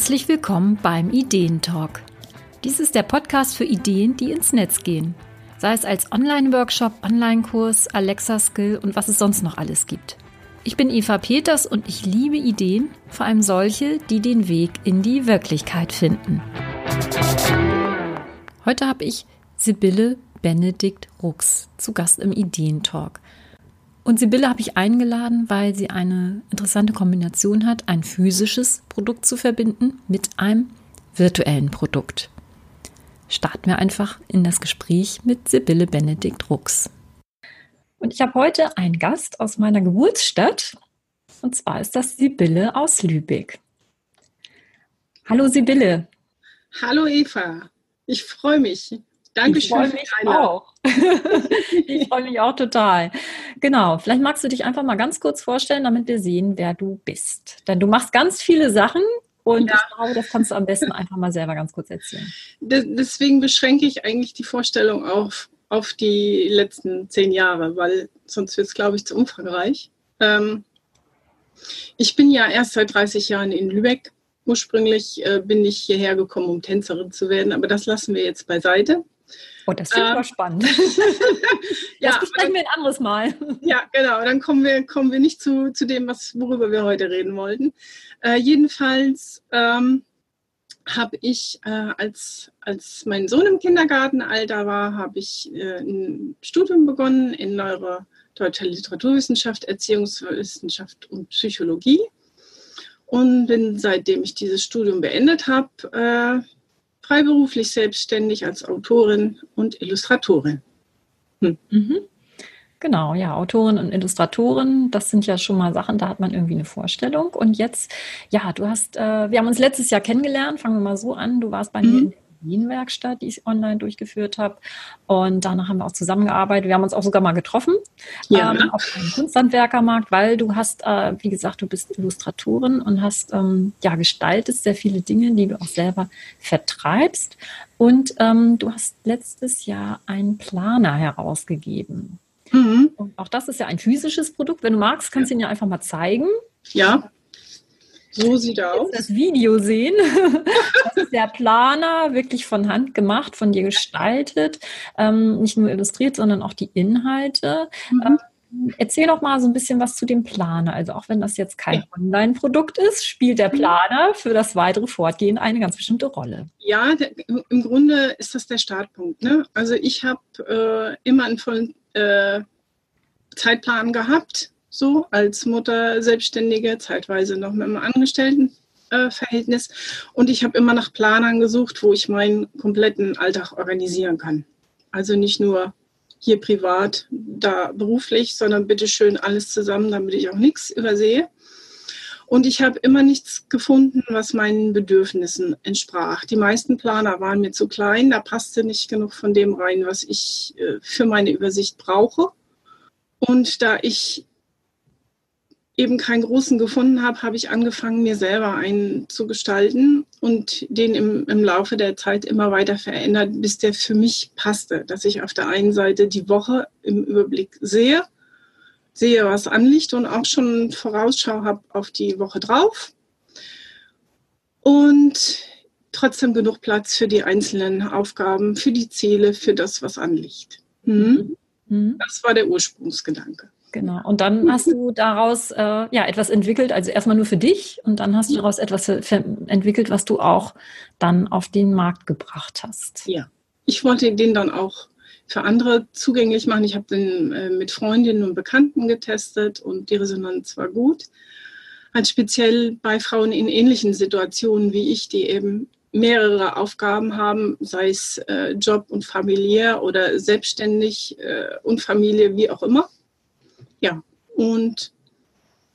Herzlich willkommen beim Ideentalk. Dies ist der Podcast für Ideen, die ins Netz gehen. Sei es als Online-Workshop, Online-Kurs, Alexa-Skill und was es sonst noch alles gibt. Ich bin Eva Peters und ich liebe Ideen, vor allem solche, die den Weg in die Wirklichkeit finden. Heute habe ich Sibylle Benedikt Rux zu Gast im Ideentalk. Und Sibylle habe ich eingeladen, weil sie eine interessante Kombination hat, ein physisches Produkt zu verbinden mit einem virtuellen Produkt. Starten wir einfach in das Gespräch mit Sibylle Benedikt Rux. Und ich habe heute einen Gast aus meiner Geburtsstadt. Und zwar ist das Sibylle aus Lübeck. Hallo Sibylle. Hallo Eva. Ich freue mich. Dankeschön. Ich freue mich auch. ich freue mich auch total. Genau, vielleicht magst du dich einfach mal ganz kurz vorstellen, damit wir sehen, wer du bist. Denn du machst ganz viele Sachen und ja. ich glaube, das kannst du am besten einfach mal selber ganz kurz erzählen. Deswegen beschränke ich eigentlich die Vorstellung auf, auf die letzten zehn Jahre, weil sonst wird es, glaube ich, zu umfangreich. Ähm, ich bin ja erst seit 30 Jahren in Lübeck. Ursprünglich äh, bin ich hierher gekommen, um Tänzerin zu werden, aber das lassen wir jetzt beiseite. Oh, das finde ich ähm, spannend. ja, das besprechen wir ein anderes Mal. ja, genau. Dann kommen wir, kommen wir nicht zu, zu dem, was, worüber wir heute reden wollten. Äh, jedenfalls ähm, habe ich, äh, als, als mein Sohn im Kindergartenalter war, habe ich äh, ein Studium begonnen in Neuro deutscher Literaturwissenschaft, Erziehungswissenschaft und Psychologie. Und bin, seitdem ich dieses Studium beendet habe, äh, freiberuflich selbstständig als Autorin und Illustratorin. Hm. Mhm. Genau, ja, Autorin und Illustratorin, das sind ja schon mal Sachen, da hat man irgendwie eine Vorstellung. Und jetzt, ja, du hast, äh, wir haben uns letztes Jahr kennengelernt, fangen wir mal so an. Du warst bei mhm. mir in Wien-Werkstatt, die ich online durchgeführt habe. Und danach haben wir auch zusammengearbeitet. Wir haben uns auch sogar mal getroffen ja. ähm, auf einem Kunsthandwerkermarkt, weil du hast, äh, wie gesagt, du bist Illustratorin und hast ähm, ja gestaltest sehr viele Dinge, die du auch selber vertreibst. Und ähm, du hast letztes Jahr einen Planer herausgegeben. Mhm. Und auch das ist ja ein physisches Produkt. Wenn du magst, kannst du ihn ja einfach mal zeigen. Ja. So sieht er aus. Das Video sehen. Das ist der Planer, wirklich von Hand gemacht, von dir gestaltet. Ähm, nicht nur illustriert, sondern auch die Inhalte. Mhm. Ähm, erzähl doch mal so ein bisschen was zu dem Planer. Also auch wenn das jetzt kein. Online-Produkt ist, spielt der mhm. Planer für das weitere Fortgehen eine ganz bestimmte Rolle. Ja, der, im Grunde ist das der Startpunkt. Ne? Also ich habe äh, immer einen vollen äh, Zeitplan gehabt so als Mutter Selbstständige, zeitweise noch mit einem Angestelltenverhältnis. Äh, und ich habe immer nach Planern gesucht, wo ich meinen kompletten Alltag organisieren kann. Also nicht nur hier privat, da beruflich, sondern bitte schön alles zusammen, damit ich auch nichts übersehe. Und ich habe immer nichts gefunden, was meinen Bedürfnissen entsprach. Die meisten Planer waren mir zu klein, da passte nicht genug von dem rein, was ich äh, für meine Übersicht brauche. Und da ich eben keinen großen gefunden habe, habe ich angefangen, mir selber einen zu gestalten und den im, im Laufe der Zeit immer weiter verändert, bis der für mich passte. Dass ich auf der einen Seite die Woche im Überblick sehe, sehe, was anliegt und auch schon Vorausschau habe auf die Woche drauf. Und trotzdem genug Platz für die einzelnen Aufgaben, für die Ziele, für das, was anliegt. Mhm. Mhm. Das war der Ursprungsgedanke. Genau. Und dann hast du daraus äh, ja etwas entwickelt, also erstmal nur für dich und dann hast du daraus etwas entwickelt, was du auch dann auf den Markt gebracht hast. Ja. Ich wollte den dann auch für andere zugänglich machen. Ich habe den äh, mit Freundinnen und Bekannten getestet und die Resonanz war gut. Halt speziell bei Frauen in ähnlichen Situationen wie ich, die eben mehrere Aufgaben haben, sei es äh, Job und familiär oder selbstständig äh, und Familie, wie auch immer ja, und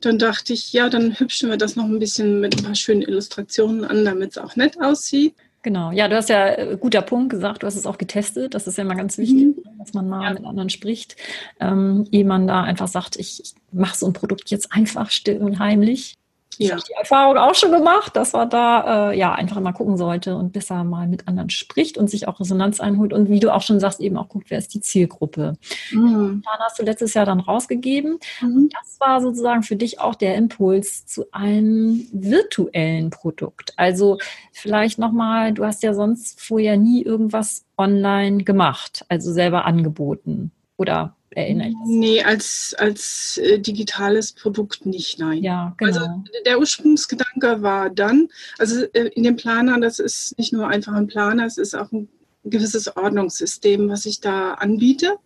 dann dachte ich, ja, dann hübschen wir das noch ein bisschen mit ein paar schönen Illustrationen an, damit es auch nett aussieht. Genau, ja, du hast ja äh, guter Punkt gesagt, du hast es auch getestet. Das ist ja immer ganz wichtig, mhm. dass man mal ja. mit anderen spricht, ähm, ehe man da einfach sagt, ich, ich mache so ein Produkt jetzt einfach still und heimlich. Ja. habe die Erfahrung auch schon gemacht, dass man da äh, ja einfach mal gucken sollte und besser mal mit anderen spricht und sich auch Resonanz einholt und wie du auch schon sagst, eben auch guckt, wer ist die Zielgruppe. Mhm. Dann hast du letztes Jahr dann rausgegeben. Mhm. Und das war sozusagen für dich auch der Impuls zu einem virtuellen Produkt. Also vielleicht nochmal, du hast ja sonst vorher nie irgendwas online gemacht, also selber angeboten. Oder erinnere ich das? Nee, als, als äh, digitales Produkt nicht, nein. Ja, genau. Also der Ursprungsgedanke war dann, also äh, in dem Planer, das ist nicht nur einfach ein Planer, es ist auch ein gewisses Ordnungssystem, was ich da anbiete.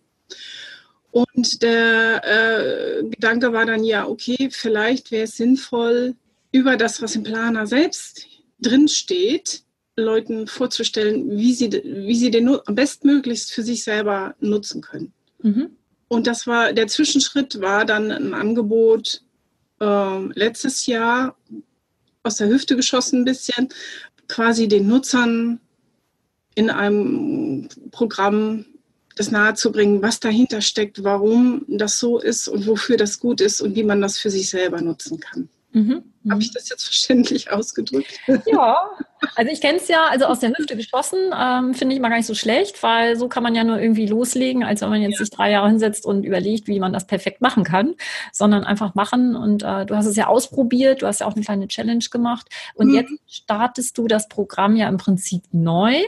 Und der äh, Gedanke war dann, ja, okay, vielleicht wäre es sinnvoll, über das, was im Planer selbst drinsteht, Leuten vorzustellen, wie sie, wie sie den bestmöglichst für sich selber nutzen können. Mhm. Und das war, der Zwischenschritt war dann ein Angebot äh, letztes Jahr aus der Hüfte geschossen ein bisschen, quasi den Nutzern in einem Programm das nahezubringen, was dahinter steckt, warum das so ist und wofür das gut ist und wie man das für sich selber nutzen kann. Mhm. Habe mhm. ich das jetzt verständlich ausgedrückt? Ja, also ich kenne es ja, also aus der Hüfte geschossen, ähm, finde ich mal gar nicht so schlecht, weil so kann man ja nur irgendwie loslegen, als wenn man jetzt ja. sich drei Jahre hinsetzt und überlegt, wie man das perfekt machen kann, sondern einfach machen. Und äh, du hast es ja ausprobiert, du hast ja auch eine kleine Challenge gemacht und mhm. jetzt startest du das Programm ja im Prinzip neu.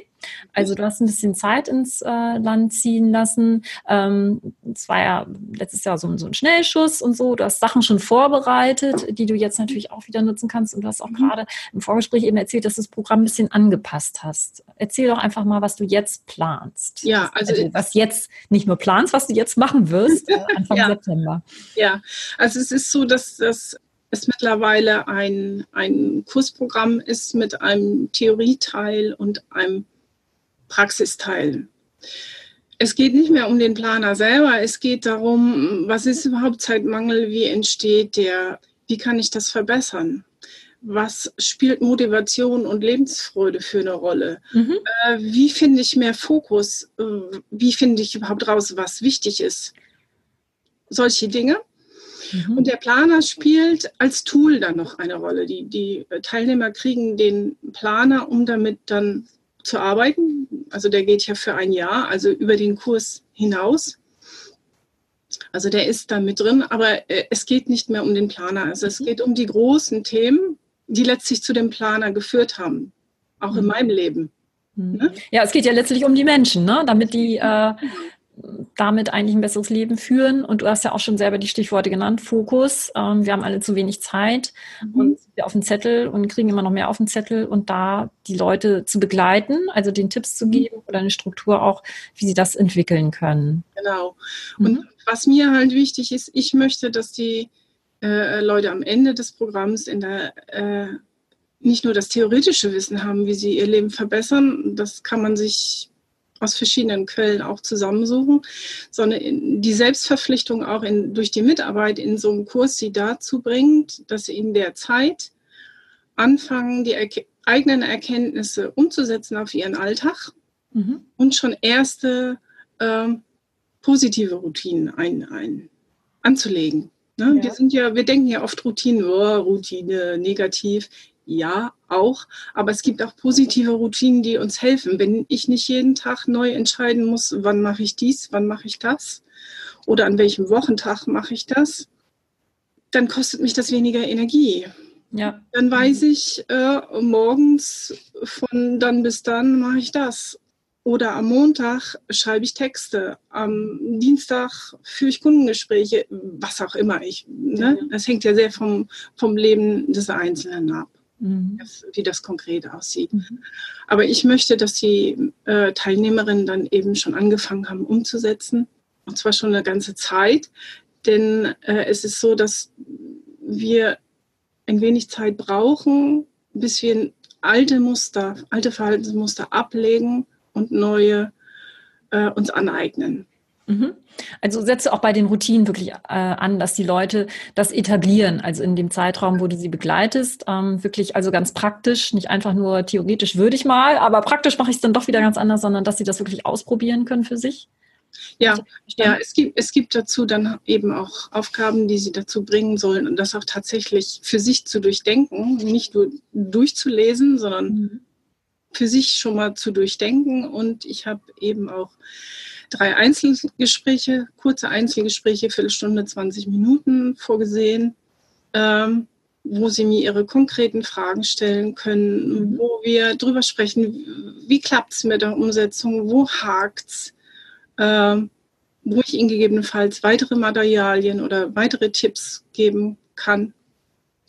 Also du hast ein bisschen Zeit ins äh, Land ziehen lassen. Ähm, es war ja letztes Jahr so, so, ein Schnellschuss und so. Du hast Sachen schon vorbereitet, die du jetzt natürlich auch wieder nutzen kannst. Und du hast auch mhm. gerade im Vorgespräch eben erzählt, dass du das Programm ein bisschen angepasst hast. Erzähl doch einfach mal, was du jetzt planst. Ja, also, also was jetzt nicht nur planst, was du jetzt machen wirst äh, Anfang ja. September. Ja, also es ist so, dass das es mittlerweile ein, ein Kursprogramm ist mit einem Theorieteil und einem Praxisteil. Es geht nicht mehr um den Planer selber, es geht darum, was ist überhaupt Zeitmangel, wie entsteht der, wie kann ich das verbessern? Was spielt Motivation und Lebensfreude für eine Rolle? Mhm. Äh, wie finde ich mehr Fokus? Äh, wie finde ich überhaupt raus, was wichtig ist? Solche Dinge. Mhm. Und der Planer spielt als Tool dann noch eine Rolle. Die, die Teilnehmer kriegen den Planer, um damit dann zu arbeiten. Also der geht ja für ein Jahr, also über den Kurs hinaus. Also der ist da mit drin, aber äh, es geht nicht mehr um den Planer. Also es mhm. geht um die großen Themen, die letztlich zu dem Planer geführt haben, auch in mhm. meinem Leben. Mhm. Ne? Ja, es geht ja letztlich um die Menschen, ne? damit die äh, damit eigentlich ein besseres Leben führen. Und du hast ja auch schon selber die Stichworte genannt, Fokus. Ähm, wir haben alle zu wenig Zeit mhm. und wir auf den Zettel und kriegen immer noch mehr auf den Zettel und da die Leute zu begleiten, also den Tipps zu mhm. geben oder eine Struktur auch, wie sie das entwickeln können. Genau. Und mhm. was mir halt wichtig ist, ich möchte, dass die äh, Leute am Ende des Programms in der äh, nicht nur das theoretische Wissen haben, wie sie ihr Leben verbessern, das kann man sich aus verschiedenen Quellen auch zusammensuchen, sondern die Selbstverpflichtung auch in, durch die Mitarbeit in so einem Kurs sie dazu bringt, dass sie in der Zeit anfangen, die er eigenen Erkenntnisse umzusetzen auf ihren Alltag mhm. und schon erste äh, positive Routinen ein, ein, anzulegen. Ne? Ja. Wir sind ja, wir denken ja oft Routinen, oh, Routine, negativ ja, auch. Aber es gibt auch positive Routinen, die uns helfen. Wenn ich nicht jeden Tag neu entscheiden muss, wann mache ich dies, wann mache ich das oder an welchem Wochentag mache ich das, dann kostet mich das weniger Energie. Ja. Dann weiß ich, äh, morgens von dann bis dann mache ich das. Oder am Montag schreibe ich Texte, am Dienstag führe ich Kundengespräche, was auch immer ich. Ne? Das hängt ja sehr vom, vom Leben des Einzelnen ab mhm. wie das konkret aussieht. Mhm. Aber ich möchte, dass die äh, Teilnehmerinnen dann eben schon angefangen haben umzusetzen, und zwar schon eine ganze Zeit. Denn äh, es ist so, dass wir ein wenig Zeit brauchen, bis wir alte Muster, alte Verhaltensmuster ablegen und neue äh, uns aneignen. Mhm. Also setze auch bei den Routinen wirklich äh, an, dass die Leute das etablieren, also in dem Zeitraum, wo du sie begleitest, ähm, wirklich also ganz praktisch, nicht einfach nur theoretisch würde ich mal, aber praktisch mache ich es dann doch wieder ganz anders, sondern dass sie das wirklich ausprobieren können für sich. Ja, ja es, gibt, es gibt dazu dann eben auch Aufgaben, die sie dazu bringen sollen und das auch tatsächlich für sich zu durchdenken, nicht nur durchzulesen, sondern mhm. für sich schon mal zu durchdenken. Und ich habe eben auch drei Einzelgespräche, kurze Einzelgespräche, Viertelstunde, 20 Minuten vorgesehen. Ähm, wo Sie mir Ihre konkreten Fragen stellen können, mhm. wo wir drüber sprechen, wie klappt es mit der Umsetzung, wo hakt es, äh, wo ich Ihnen gegebenenfalls weitere Materialien oder weitere Tipps geben kann,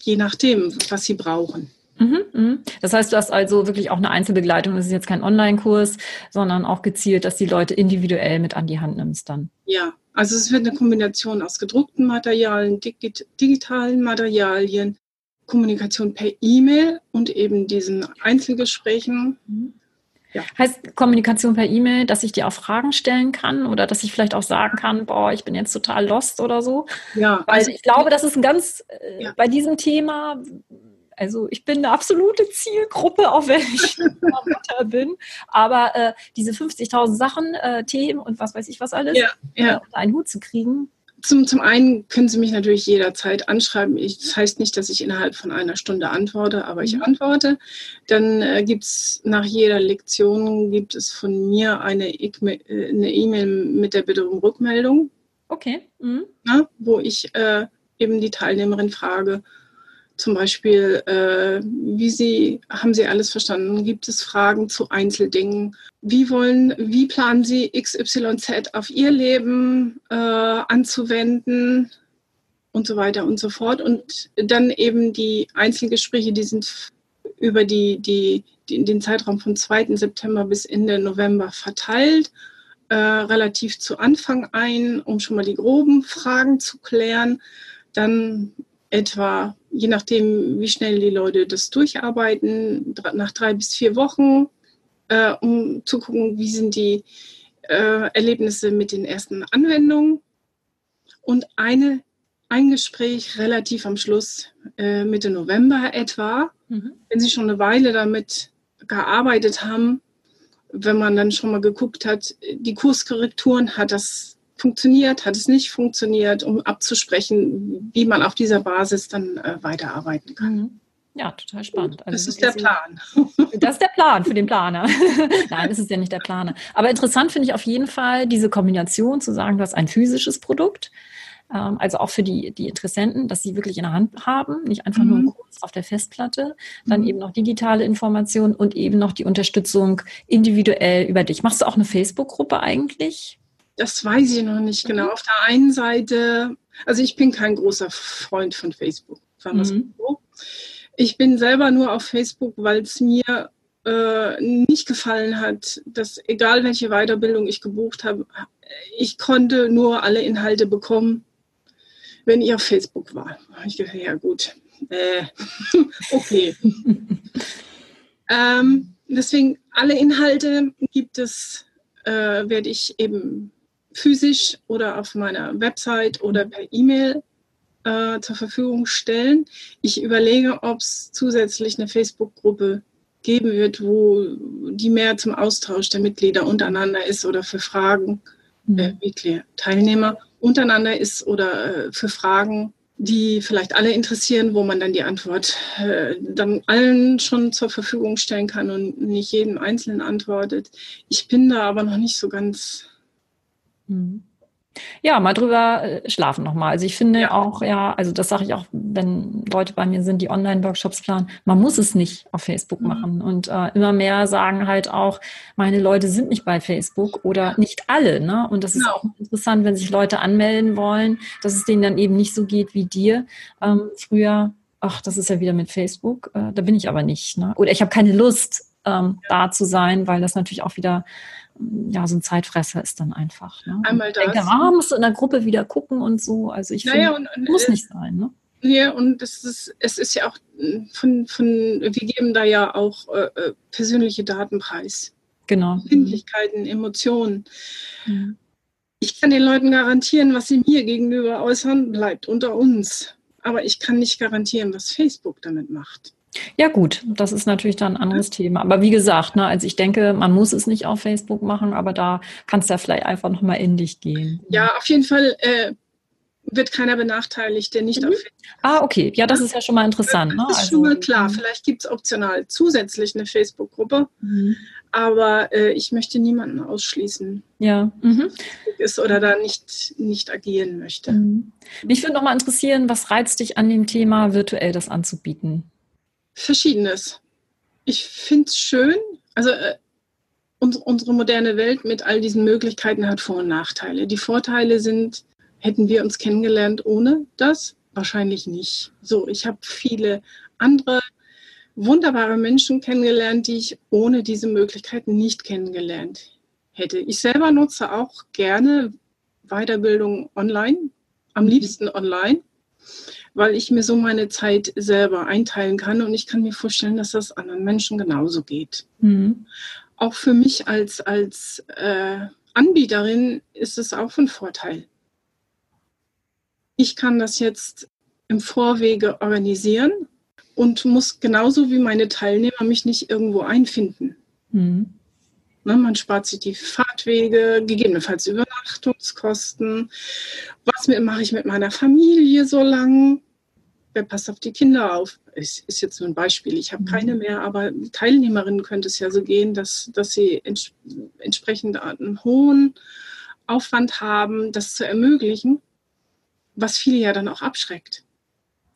je nachdem, was Sie brauchen. Mhm, mhm. Das heißt, du hast also wirklich auch eine Einzelbegleitung. Das ist jetzt kein Online-Kurs, sondern auch gezielt, dass die Leute individuell mit an die Hand nimmst dann. Ja, also es wird eine Kombination aus gedruckten Materialien, digitalen Materialien, Kommunikation per E-Mail und eben diesen Einzelgesprächen. Ja. Heißt Kommunikation per E-Mail, dass ich dir auch Fragen stellen kann oder dass ich vielleicht auch sagen kann, boah, ich bin jetzt total lost oder so? Ja. Also ich glaube, das ist ein ganz, äh, ja. bei diesem Thema, also ich bin eine absolute Zielgruppe, auch wenn ich Mutter bin. Aber äh, diese 50.000 Sachen, äh, Themen und was weiß ich was alles, ja, ja. Äh, unter einen Hut zu kriegen, zum, zum einen können Sie mich natürlich jederzeit anschreiben. Ich, das heißt nicht, dass ich innerhalb von einer Stunde antworte, aber ich mhm. antworte. Dann äh, gibt es nach jeder Lektion gibt es von mir eine äh, E-Mail mit der Bitte um Rückmeldung. Okay. Mhm. Na, wo ich äh, eben die Teilnehmerin frage, zum Beispiel, äh, wie Sie, haben Sie alles verstanden? Gibt es Fragen zu Einzeldingen? Wie wollen, wie planen Sie XYZ auf Ihr Leben äh, anzuwenden? Und so weiter und so fort. Und dann eben die Einzelgespräche, die sind über die, die, die den Zeitraum von 2. September bis Ende November verteilt. Äh, relativ zu Anfang ein, um schon mal die groben Fragen zu klären. Dann etwa, je nachdem, wie schnell die Leute das durcharbeiten, nach drei bis vier Wochen, äh, um zu gucken, wie sind die äh, Erlebnisse mit den ersten Anwendungen. Und eine, ein Gespräch relativ am Schluss, äh, Mitte November etwa, mhm. wenn Sie schon eine Weile damit gearbeitet haben, wenn man dann schon mal geguckt hat, die Kurskorrekturen, hat das funktioniert, hat es nicht funktioniert, um abzusprechen, wie man auf dieser Basis dann äh, weiterarbeiten kann. Mhm. Ja, total spannend. Also das ist der Plan. Das ist der Plan für den Planer. Nein, das ist ja nicht der Planer. Aber interessant finde ich auf jeden Fall diese Kombination zu sagen, du hast ein physisches Produkt, ähm, also auch für die, die Interessenten, dass sie wirklich in der Hand haben, nicht einfach mhm. nur Kurs auf der Festplatte, dann mhm. eben noch digitale Informationen und eben noch die Unterstützung individuell über dich. Machst du auch eine Facebook-Gruppe eigentlich? Das weiß ich noch nicht genau. Mhm. Auf der einen Seite, also ich bin kein großer Freund von Facebook, mhm. so. Ich bin selber nur auf Facebook, weil es mir äh, nicht gefallen hat, dass egal welche Weiterbildung ich gebucht habe, ich konnte nur alle Inhalte bekommen, wenn ich auf Facebook war. Ich dachte, ja gut, äh, okay. ähm, deswegen alle Inhalte gibt es, äh, werde ich eben physisch oder auf meiner Website oder per E-Mail äh, zur Verfügung stellen. Ich überlege, ob es zusätzlich eine Facebook-Gruppe geben wird, wo die mehr zum Austausch der Mitglieder untereinander ist oder für Fragen, mhm. äh, Mitglieder, Teilnehmer untereinander ist oder äh, für Fragen, die vielleicht alle interessieren, wo man dann die Antwort äh, dann allen schon zur Verfügung stellen kann und nicht jedem Einzelnen antwortet. Ich bin da aber noch nicht so ganz Mhm. Ja, mal drüber äh, schlafen nochmal. Also ich finde ja. auch, ja, also das sage ich auch, wenn Leute bei mir sind, die Online-Workshops planen, man muss es nicht auf Facebook mhm. machen. Und äh, immer mehr sagen halt auch, meine Leute sind nicht bei Facebook oder nicht alle. Ne? Und das ist genau. auch interessant, wenn sich Leute anmelden wollen, dass es denen dann eben nicht so geht wie dir. Ähm, früher, ach, das ist ja wieder mit Facebook, äh, da bin ich aber nicht. Ne? Oder ich habe keine Lust, ähm, ja. da zu sein, weil das natürlich auch wieder ja, so ein Zeitfresser ist dann einfach. Ne? Einmal das. Denke, ah, musst du in der Gruppe wieder gucken und so. Also ich naja, finde, und, und, muss äh, nicht sein. Ne? Ja, und es ist, es ist ja auch von, von, wir geben da ja auch äh, äh persönliche Daten preis. Genau. Empfindlichkeiten, Emotionen. Mhm. Ich kann den Leuten garantieren, was sie mir gegenüber äußern, bleibt unter uns. Aber ich kann nicht garantieren, was Facebook damit macht. Ja gut, das ist natürlich dann ein anderes. Thema. Aber wie gesagt, ne, also ich denke, man muss es nicht auf Facebook machen, aber da kannst du ja vielleicht einfach nochmal in dich gehen. Ja, auf jeden Fall äh, wird keiner benachteiligt, der nicht mhm. auf Facebook Ah, okay. Ja, das ist ja schon mal interessant. Ne? Das ist also, schon mal klar. Mhm. Vielleicht gibt es optional zusätzlich eine Facebook-Gruppe, mhm. aber äh, ich möchte niemanden ausschließen. Ja. Mhm. Ist oder da nicht, nicht agieren möchte. Mhm. Mich würde noch mal interessieren, was reizt dich an dem Thema, virtuell das anzubieten? Verschiedenes. Ich finde es schön. Also äh, unsere moderne Welt mit all diesen Möglichkeiten hat Vor- und Nachteile. Die Vorteile sind, hätten wir uns kennengelernt ohne das? Wahrscheinlich nicht. So, ich habe viele andere wunderbare Menschen kennengelernt, die ich ohne diese Möglichkeiten nicht kennengelernt hätte. Ich selber nutze auch gerne Weiterbildung online, am liebsten online, weil ich mir so meine Zeit selber einteilen kann und ich kann mir vorstellen, dass das anderen Menschen genauso geht. Mhm. Auch für mich als, als äh, Anbieterin ist es auch von Vorteil ich kann das jetzt im Vorwege organisieren und muss genauso wie meine Teilnehmer mich nicht irgendwo einfinden. Mhm. Ne, man spart sich die Fahrtwege, gegebenenfalls Übernachtungskosten. Was mache ich mit meiner Familie so lang? Wer passt auf die Kinder auf? Ist, ist jetzt nur ein Beispiel. Ich habe mhm. keine mehr, aber Teilnehmerinnen könnte es ja so gehen, dass, dass sie ents entsprechend einen hohen Aufwand haben, das zu ermöglichen was viele ja dann auch abschreckt.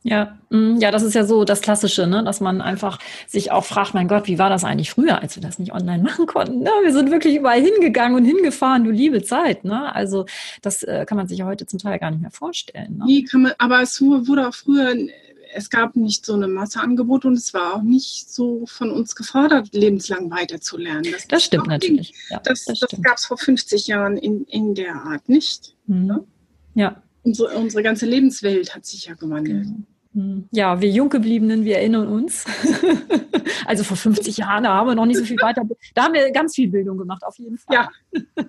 Ja, mm, ja, das ist ja so das Klassische, ne? dass man einfach sich auch fragt, mein Gott, wie war das eigentlich früher, als wir das nicht online machen konnten? Ne? Wir sind wirklich überall hingegangen und hingefahren, du liebe Zeit. Ne? Also das äh, kann man sich ja heute zum Teil gar nicht mehr vorstellen. Ne? Nee, kann man, aber es wurde auch früher, es gab nicht so eine Masseangebot und es war auch nicht so von uns gefordert, lebenslang weiterzulernen. Das, das stimmt natürlich. Ja, das das, das gab es vor 50 Jahren in, in der Art nicht. Mhm. Ne? Ja, unsere, unsere ganze Lebenswelt hat sich ja gewandelt. Genau. Hm. Ja, wir Junggebliebenen, wir erinnern uns. also vor 50 Jahren, da haben wir noch nicht so viel weiter. Da haben wir ganz viel Bildung gemacht, auf jeden Fall. Ja.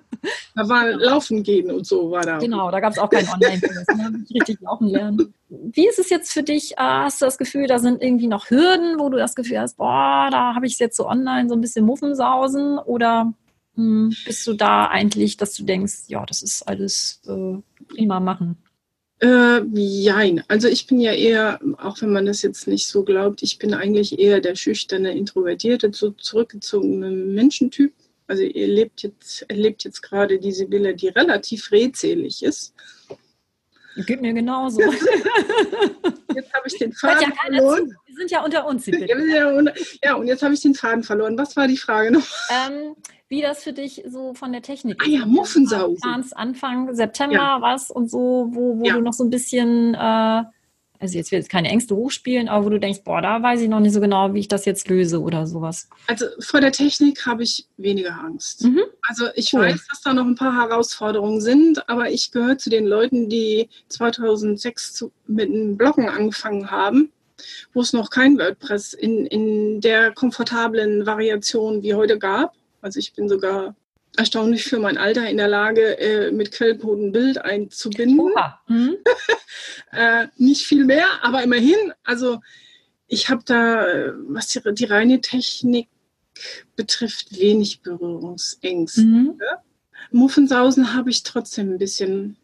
Da war Laufen gehen und so war da. Genau, da gab es auch kein Online-Kurs. Ne? Richtig laufen lernen. Wie ist es jetzt für dich? Äh, hast du das Gefühl, da sind irgendwie noch Hürden, wo du das Gefühl hast, boah, da habe ich es jetzt so online so ein bisschen Muffensausen? Oder hm, bist du da eigentlich, dass du denkst, ja, das ist alles äh, prima machen? Äh, jein. Also ich bin ja eher, auch wenn man das jetzt nicht so glaubt, ich bin eigentlich eher der schüchterne, introvertierte, so zurückgezogene Menschentyp. Also ihr lebt jetzt, erlebt jetzt gerade die Sibylle, die relativ redselig ist. Geht mir genauso. jetzt habe ich den Faden ja verloren. Wir sind ja unter uns. Ja, und jetzt habe ich den Faden verloren. Was war die Frage noch? Ähm, wie das für dich so von der Technik ah, ja, Muffensausen. Planst Anfang September ja. was und so, wo, wo ja. du noch so ein bisschen, äh, also jetzt will ich keine Ängste hochspielen, aber wo du denkst, boah, da weiß ich noch nicht so genau, wie ich das jetzt löse oder sowas. Also vor der Technik habe ich weniger Angst. Mhm. Also ich cool. weiß, dass da noch ein paar Herausforderungen sind, aber ich gehöre zu den Leuten, die 2006 zu, mit dem Bloggen angefangen haben wo es noch kein WordPress in, in der komfortablen Variation wie heute gab. Also ich bin sogar erstaunlich für mein Alter in der Lage, äh, mit Quellcode ein Bild einzubinden. Mhm. äh, nicht viel mehr, aber immerhin. Also ich habe da, äh, was die, die, reine Technik betrifft, wenig Berührungsängste. Mhm. Muffensausen habe ich trotzdem ein bisschen,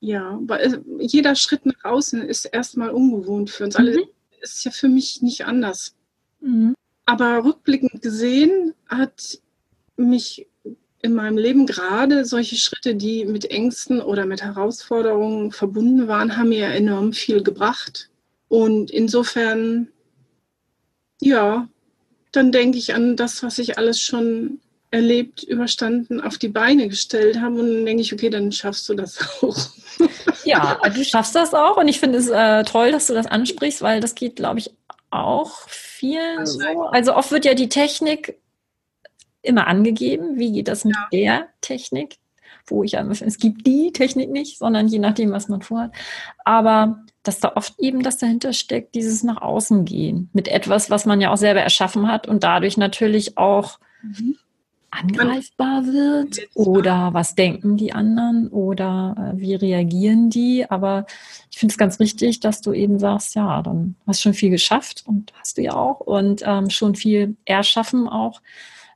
ja, weil jeder Schritt nach außen ist erstmal ungewohnt für uns alle. Mhm. Ist ja für mich nicht anders. Mhm. Aber rückblickend gesehen hat mich in meinem Leben gerade solche Schritte, die mit Ängsten oder mit Herausforderungen verbunden waren, haben mir enorm viel gebracht. Und insofern, ja, dann denke ich an das, was ich alles schon erlebt, überstanden, auf die Beine gestellt habe. Und dann denke ich, okay, dann schaffst du das auch. Ja, du schaffst das auch. Und ich finde es äh, toll, dass du das ansprichst, weil das geht, glaube ich, auch vielen also, so. Also oft wird ja die Technik immer angegeben, wie geht das mit ja. der Technik, wo ich ja, es gibt die Technik nicht, sondern je nachdem, was man vorhat. Aber dass da oft eben das dahinter steckt, dieses nach außen gehen mit etwas, was man ja auch selber erschaffen hat und dadurch natürlich auch mhm. Angreifbar wird oder was denken die anderen oder äh, wie reagieren die. Aber ich finde es ganz richtig, dass du eben sagst, ja, dann hast du schon viel geschafft und hast du ja auch und ähm, schon viel erschaffen auch.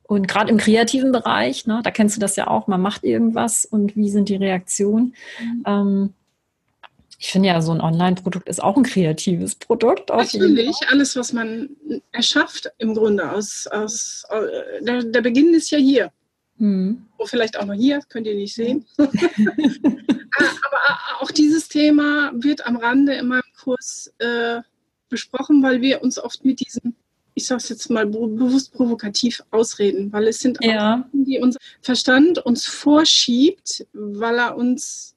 Und gerade im kreativen Bereich, ne, da kennst du das ja auch, man macht irgendwas und wie sind die Reaktionen. Mhm. Ähm, ich finde ja, so ein Online-Produkt ist auch ein kreatives Produkt. Natürlich, alles, was man erschafft im Grunde aus, aus äh, der, der Beginn ist ja hier. Hm. Oder vielleicht auch noch hier, könnt ihr nicht sehen. Ah, aber äh, auch dieses Thema wird am Rande in meinem Kurs äh, besprochen, weil wir uns oft mit diesem, ich sage es jetzt mal bewusst provokativ ausreden, weil es sind ja. Ausreden, die unser Verstand uns vorschiebt, weil er uns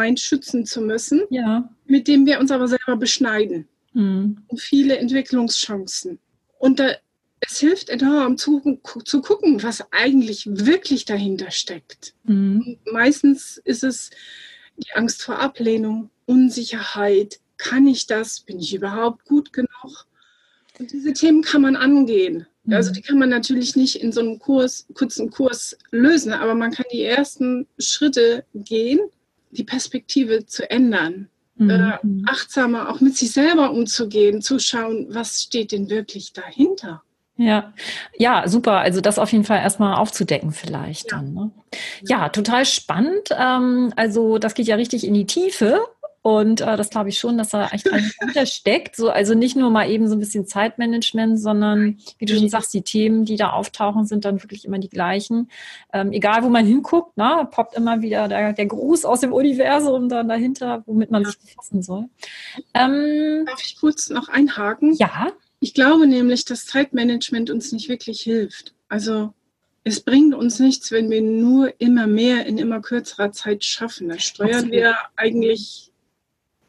meint, schützen zu müssen, ja. mit dem wir uns aber selber beschneiden. Mhm. Und viele Entwicklungschancen. Und da, es hilft enorm zu, zu gucken, was eigentlich wirklich dahinter steckt. Mhm. Meistens ist es die Angst vor Ablehnung, Unsicherheit. Kann ich das? Bin ich überhaupt gut genug? Und diese Themen kann man angehen. Mhm. Also die kann man natürlich nicht in so einem Kurs, kurzen Kurs lösen, aber man kann die ersten Schritte gehen die Perspektive zu ändern, mhm. äh, achtsamer auch mit sich selber umzugehen, zu schauen, was steht denn wirklich dahinter. Ja, ja, super. Also das auf jeden Fall erstmal aufzudecken vielleicht ja. dann. Ne? Ja, total spannend. Ähm, also das geht ja richtig in die Tiefe. Und äh, das glaube ich schon, dass da echt dahinter steckt. So, also nicht nur mal eben so ein bisschen Zeitmanagement, sondern wie du schon sagst, die Themen, die da auftauchen, sind dann wirklich immer die gleichen. Ähm, egal, wo man hinguckt, na, poppt immer wieder der, der Gruß aus dem Universum dann dahinter, womit man sich befassen soll. Ähm, Darf ich kurz noch einhaken? Ja. Ich glaube nämlich, dass Zeitmanagement uns nicht wirklich hilft. Also es bringt uns nichts, wenn wir nur immer mehr in immer kürzerer Zeit schaffen. Da steuern wir eigentlich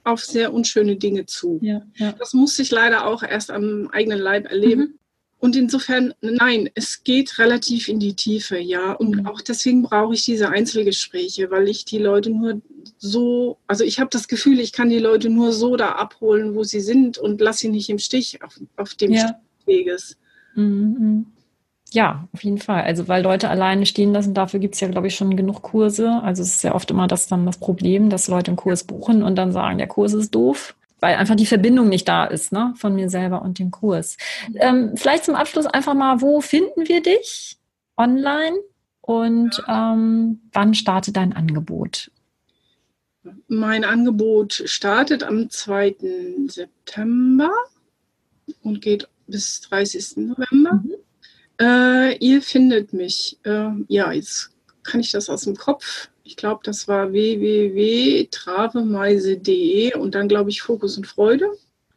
auf sehr unschöne Dinge zu. Ja, ja. Das muss ich leider auch erst am eigenen Leib erleben. Mhm. Und insofern, nein, es geht relativ in die Tiefe, ja. Und mhm. auch deswegen brauche ich diese Einzelgespräche, weil ich die Leute nur so, also ich habe das Gefühl, ich kann die Leute nur so da abholen, wo sie sind und lasse sie nicht im Stich auf, auf dem ja. Weges. Mhm, mhm. Ja, auf jeden Fall. Also weil Leute alleine stehen lassen, dafür gibt es ja, glaube ich, schon genug Kurse. Also es ist ja oft immer das dann das Problem, dass Leute einen Kurs buchen und dann sagen, der Kurs ist doof, weil einfach die Verbindung nicht da ist, ne, von mir selber und dem Kurs. Ähm, vielleicht zum Abschluss einfach mal, wo finden wir dich online und ähm, wann startet dein Angebot? Mein Angebot startet am 2. September und geht bis 30. November. Mhm. Äh, ihr findet mich. Äh, ja, jetzt kann ich das aus dem Kopf. Ich glaube, das war www.travemeise.de und dann glaube ich Fokus und Freude.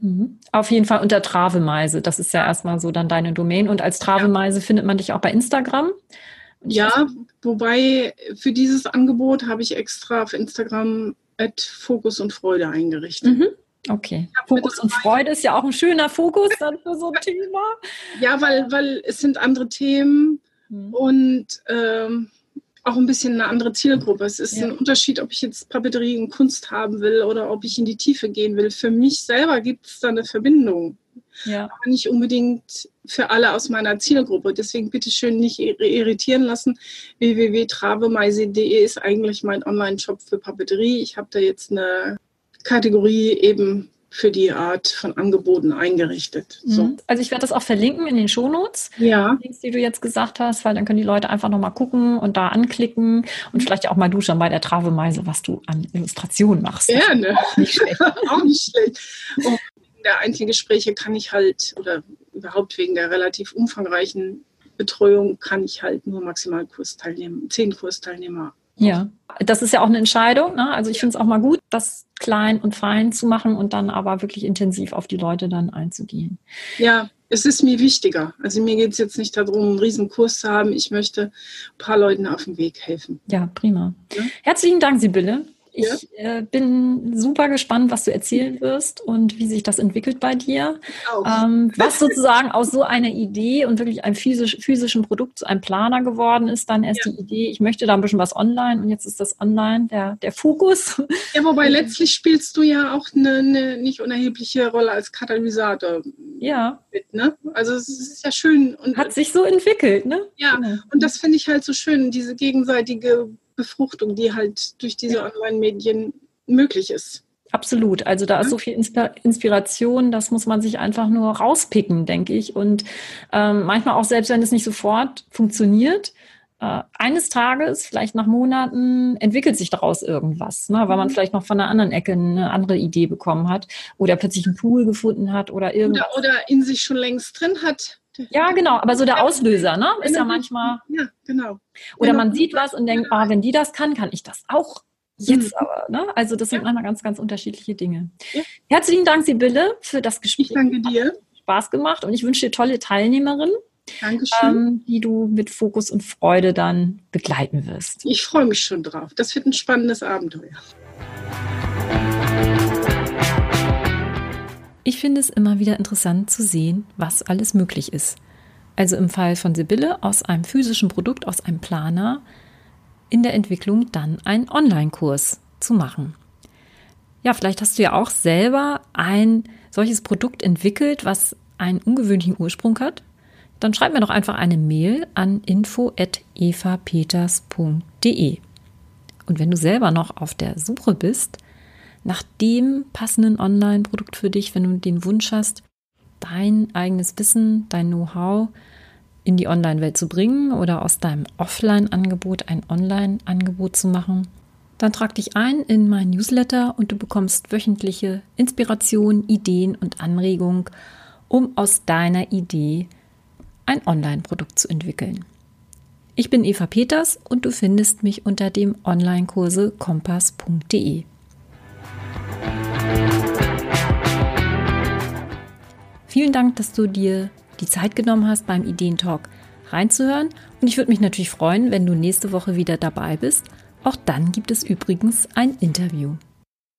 Mhm. Auf jeden Fall unter Travemeise. Das ist ja erstmal so dann deine Domain. Und als Travemeise ja. findet man dich auch bei Instagram. Ja, wobei für dieses Angebot habe ich extra auf Instagram Fokus und Freude eingerichtet. Mhm. Okay. Fokus und Freude ist ja auch ein schöner Fokus dann für so ein Thema. Ja, weil, weil es sind andere Themen mhm. und ähm, auch ein bisschen eine andere Zielgruppe. Es ist ja. ein Unterschied, ob ich jetzt Papeterie und Kunst haben will oder ob ich in die Tiefe gehen will. Für mich selber gibt es da eine Verbindung. Ja. Aber nicht unbedingt für alle aus meiner Zielgruppe. Deswegen bitte schön nicht irritieren lassen. www.travemeise.de ist eigentlich mein Online-Shop für Papeterie. Ich habe da jetzt eine Kategorie eben für die Art von Angeboten eingerichtet. So. Mhm. Also ich werde das auch verlinken in den Shownotes, ja. die du jetzt gesagt hast, weil dann können die Leute einfach nochmal gucken und da anklicken und vielleicht auch mal du schon bei der Travemeise, was du an Illustrationen machst. Gerne. Auch nicht schlecht. auch nicht schlecht. Und wegen der Einzelgespräche kann ich halt, oder überhaupt wegen der relativ umfangreichen Betreuung, kann ich halt nur maximal Kursteilnehmer, zehn Kursteilnehmer ja, das ist ja auch eine Entscheidung. Ne? Also ich finde es auch mal gut, das klein und fein zu machen und dann aber wirklich intensiv auf die Leute dann einzugehen. Ja, es ist mir wichtiger. Also mir geht es jetzt nicht darum, einen riesen Kurs zu haben. Ich möchte ein paar Leuten auf dem Weg helfen. Ja, prima. Ja? Herzlichen Dank, Sibylle. Ich ja. äh, bin super gespannt, was du erzählen wirst und wie sich das entwickelt bei dir. Ähm, was sozusagen aus so einer Idee und wirklich einem physisch, physischen Produkt zu einem Planer geworden ist, dann erst ja. die Idee, ich möchte da ein bisschen was online und jetzt ist das online der, der Fokus. Ja, wobei letztlich spielst du ja auch eine, eine nicht unerhebliche Rolle als Katalysator. Ja. Mit, ne? Also es ist ja schön. Und, Hat sich so entwickelt, ne? Ja, genau. und das finde ich halt so schön, diese gegenseitige Befruchtung, die halt durch diese ja. Online-Medien möglich ist. Absolut. Also da ist so viel Inspiration, das muss man sich einfach nur rauspicken, denke ich. Und ähm, manchmal auch selbst, wenn es nicht sofort funktioniert, äh, eines Tages, vielleicht nach Monaten, entwickelt sich daraus irgendwas, ne? weil man mhm. vielleicht noch von einer anderen Ecke eine andere Idee bekommen hat oder plötzlich einen Pool gefunden hat oder irgendwas. Oder, oder in sich schon längst drin hat. Ja, genau, aber so der Auslöser, ne? Ist ja manchmal. Ja, genau. Oder genau. man sieht was und denkt, ah, wenn die das kann, kann ich das auch. Jetzt mhm. aber, ne? Also das sind ja. manchmal ganz, ganz unterschiedliche Dinge. Ja. Herzlichen Dank, Sibylle, für das Gespräch. Ich danke dir. Spaß gemacht und ich wünsche dir tolle Teilnehmerinnen. Ähm, die du mit Fokus und Freude dann begleiten wirst. Ich freue mich schon drauf. Das wird ein spannendes Abenteuer. Ich finde es immer wieder interessant zu sehen, was alles möglich ist. Also im Fall von Sibylle aus einem physischen Produkt, aus einem Planer, in der Entwicklung dann einen Online-Kurs zu machen. Ja, vielleicht hast du ja auch selber ein solches Produkt entwickelt, was einen ungewöhnlichen Ursprung hat. Dann schreib mir doch einfach eine Mail an info@evapeters.de. Und wenn du selber noch auf der Suche bist, nach dem passenden Online-Produkt für dich, wenn du den Wunsch hast, dein eigenes Wissen, dein Know-how in die Online-Welt zu bringen oder aus deinem Offline-Angebot ein Online-Angebot zu machen, dann trag dich ein in mein Newsletter und du bekommst wöchentliche Inspiration, Ideen und Anregungen, um aus deiner Idee ein Online-Produkt zu entwickeln. Ich bin Eva Peters und du findest mich unter dem Online-Kurse kompass.de. Vielen Dank, dass du dir die Zeit genommen hast, beim Ideentalk reinzuhören. Und ich würde mich natürlich freuen, wenn du nächste Woche wieder dabei bist. Auch dann gibt es übrigens ein Interview.